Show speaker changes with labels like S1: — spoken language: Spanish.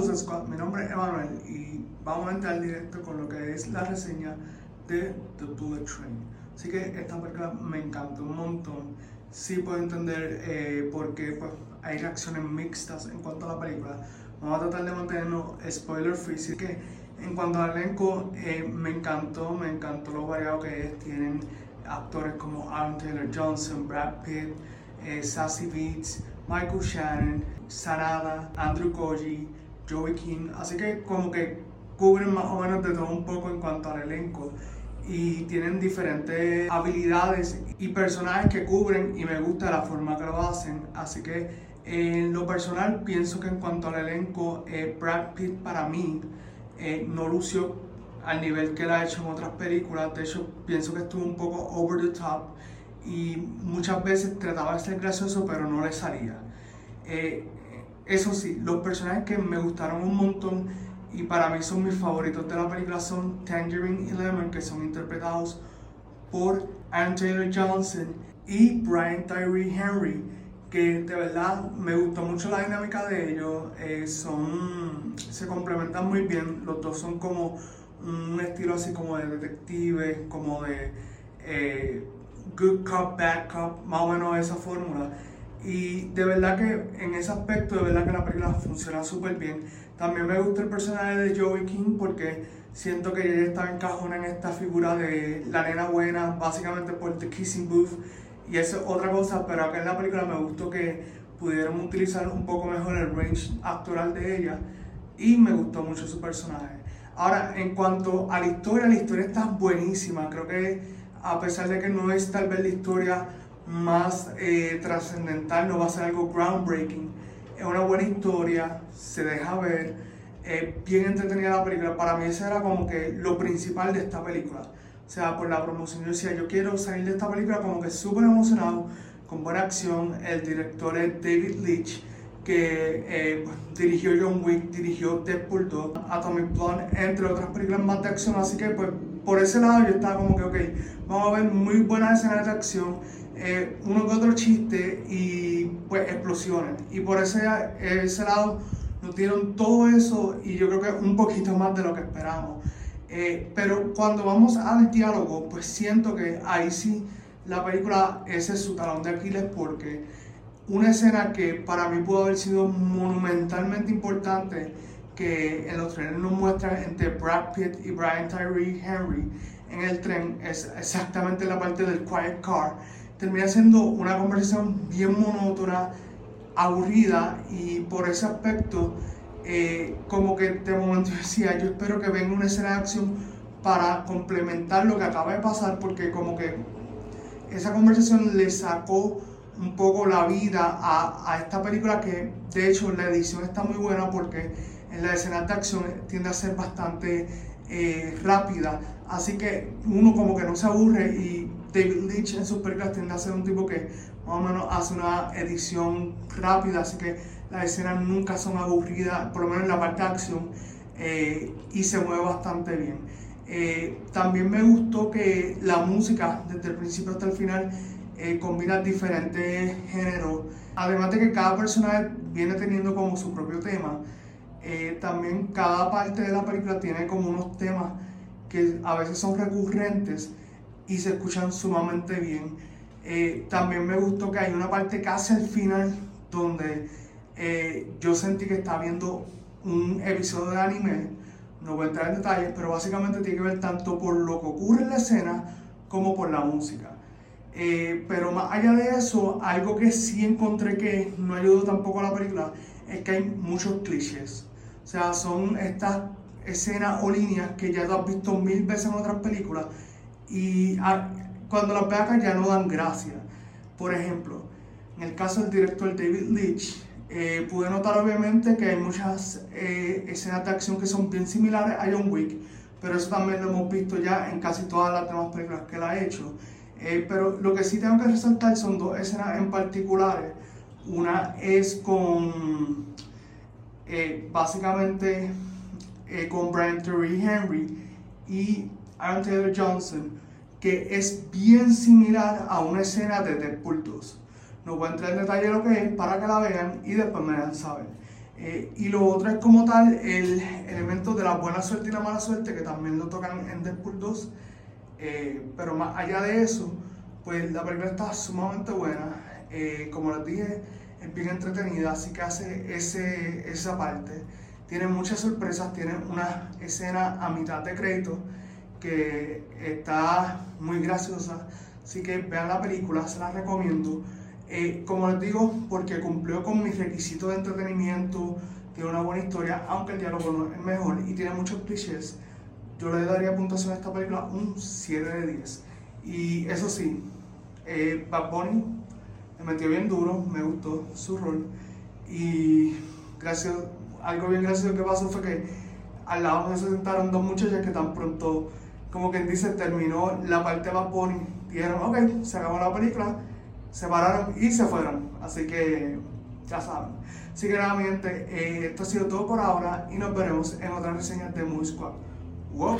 S1: Squad, mi nombre es Emanuel y vamos a entrar directo con lo que es la reseña de The Bullet Train. Así que esta película me encantó un montón. Sí puedo entender eh, por qué pues, hay reacciones mixtas en cuanto a la película. Vamos a tratar de mantenernos spoiler free. Así que en cuanto al elenco, eh, me encantó, me encantó lo variado que es. Tienen actores como Aaron Taylor Johnson, Brad Pitt, eh, Sassy Beats, Michael Shannon, Sarada, Andrew Koji, Joey King. Así que como que cubren más o menos de todo un poco en cuanto al elenco y tienen diferentes habilidades y personajes que cubren y me gusta la forma que lo hacen. Así que en lo personal pienso que en cuanto al elenco, eh, Brad Pitt para mí eh, no lució al nivel que él ha hecho en otras películas. De hecho, pienso que estuvo un poco over the top y muchas veces trataba de ser gracioso, pero no le salía. Eh, eso sí, los personajes que me gustaron un montón y para mí son mis favoritos de la película son Tangerine y Lemon, que son interpretados por Aaron Taylor Johnson y Brian Tyree Henry, que de verdad me gustó mucho la dinámica de ellos, eh, son, se complementan muy bien, los dos son como un estilo así como de detective, como de eh, good cop, bad cop, más o menos esa fórmula. Y de verdad que en ese aspecto, de verdad que la película funciona súper bien. También me gusta el personaje de Joey King porque siento que ella está encajona en esta figura de la nena buena, básicamente por The Kissing Booth. Y eso es otra cosa, pero acá en la película me gustó que pudieron utilizar un poco mejor el range actoral de ella y me gustó mucho su personaje. Ahora, en cuanto a la historia, la historia está buenísima. Creo que a pesar de que no es tal vez la historia más eh, trascendental, no va a ser algo groundbreaking. Es una buena historia, se deja ver, es bien entretenida la película. Para mí eso era como que lo principal de esta película. O sea, por la promoción yo decía, yo quiero salir de esta película como que súper emocionado, con buena acción. El director es David Leitch, que eh, dirigió John Wick, dirigió Deadpool 2, Atomic Blonde, entre otras películas más de acción. Así que pues por ese lado yo estaba como que, ok, vamos a ver muy buenas escenas de acción eh, uno que otro chiste y pues explosiones. Y por ese, ese lado nos dieron todo eso y yo creo que un poquito más de lo que esperamos. Eh, pero cuando vamos al diálogo, pues siento que ahí sí la película ese es su talón de Aquiles porque una escena que para mí pudo haber sido monumentalmente importante que en los trenes nos muestran entre Brad Pitt y Brian Tyree Henry en el tren es exactamente la parte del quiet car termina siendo una conversación bien monótona, aburrida y por ese aspecto eh, como que de momento decía yo espero que venga una escena de acción para complementar lo que acaba de pasar porque como que esa conversación le sacó un poco la vida a, a esta película que de hecho la edición está muy buena porque en la escena de acción tiende a ser bastante eh, rápida. Así que uno como que no se aburre y David Leitch en sus películas tiende a ser un tipo que más o menos hace una edición rápida, así que las escenas nunca son aburridas, por lo menos en la parte de acción, eh, y se mueve bastante bien. Eh, también me gustó que la música, desde el principio hasta el final, eh, combina diferentes géneros, además de que cada personaje viene teniendo como su propio tema. también cada parte de la película tiene como unos temas que a veces son recurrentes y se escuchan sumamente bien. Eh, también me gustó que hay una parte casi al final donde eh, yo sentí que estaba viendo un episodio de anime. No voy a entrar en detalles, pero básicamente tiene que ver tanto por lo que ocurre en la escena como por la música. Eh, pero más allá de eso, algo que sí encontré que no ayudó tampoco a la película es que hay muchos clichés. O sea, son estas escenas o líneas que ya tú has visto mil veces en otras películas y ah, cuando las veas ya no dan gracia. Por ejemplo, en el caso del director David Leitch, eh, pude notar obviamente que hay muchas eh, escenas de acción que son bien similares a John Wick, pero eso también lo hemos visto ya en casi todas las demás películas que él ha hecho. Eh, pero lo que sí tengo que resaltar son dos escenas en particulares. Una es con, básicamente, con Brian Terry Henry y Aaron Taylor Johnson, que es bien similar a una escena de Deadpool 2. No voy a entrar en detalle lo que es para que la vean y después me dejan saber. Eh, y lo otro es como tal el elemento de la buena suerte y la mala suerte, que también lo tocan en Deadpool 2. Eh, pero más allá de eso, pues la película está sumamente buena. Eh, como les dije, es bien entretenida, así que hace ese, esa parte. Tiene muchas sorpresas, tiene una escena a mitad de crédito que está muy graciosa. Así que vean la película, se la recomiendo. Eh, como les digo, porque cumplió con mis requisitos de entretenimiento, tiene una buena historia, aunque el diálogo no es mejor y tiene muchos clichés. Yo le daría puntuación a esta película un 7 de 10. Y eso sí, eh, Bad Bunny me metió bien duro, me gustó su rol. Y gracias, algo bien gracioso que pasó fue que al lado me sentaron dos muchachas que tan pronto, como quien dice, terminó la parte de Bad Bunny. Dijeron, ok, se acabó la película se pararon y se fueron. Así que ya saben. Así que nada, mi gente, eh, esto ha sido todo por ahora y nos veremos en otra reseña de Movie Squad. Wow.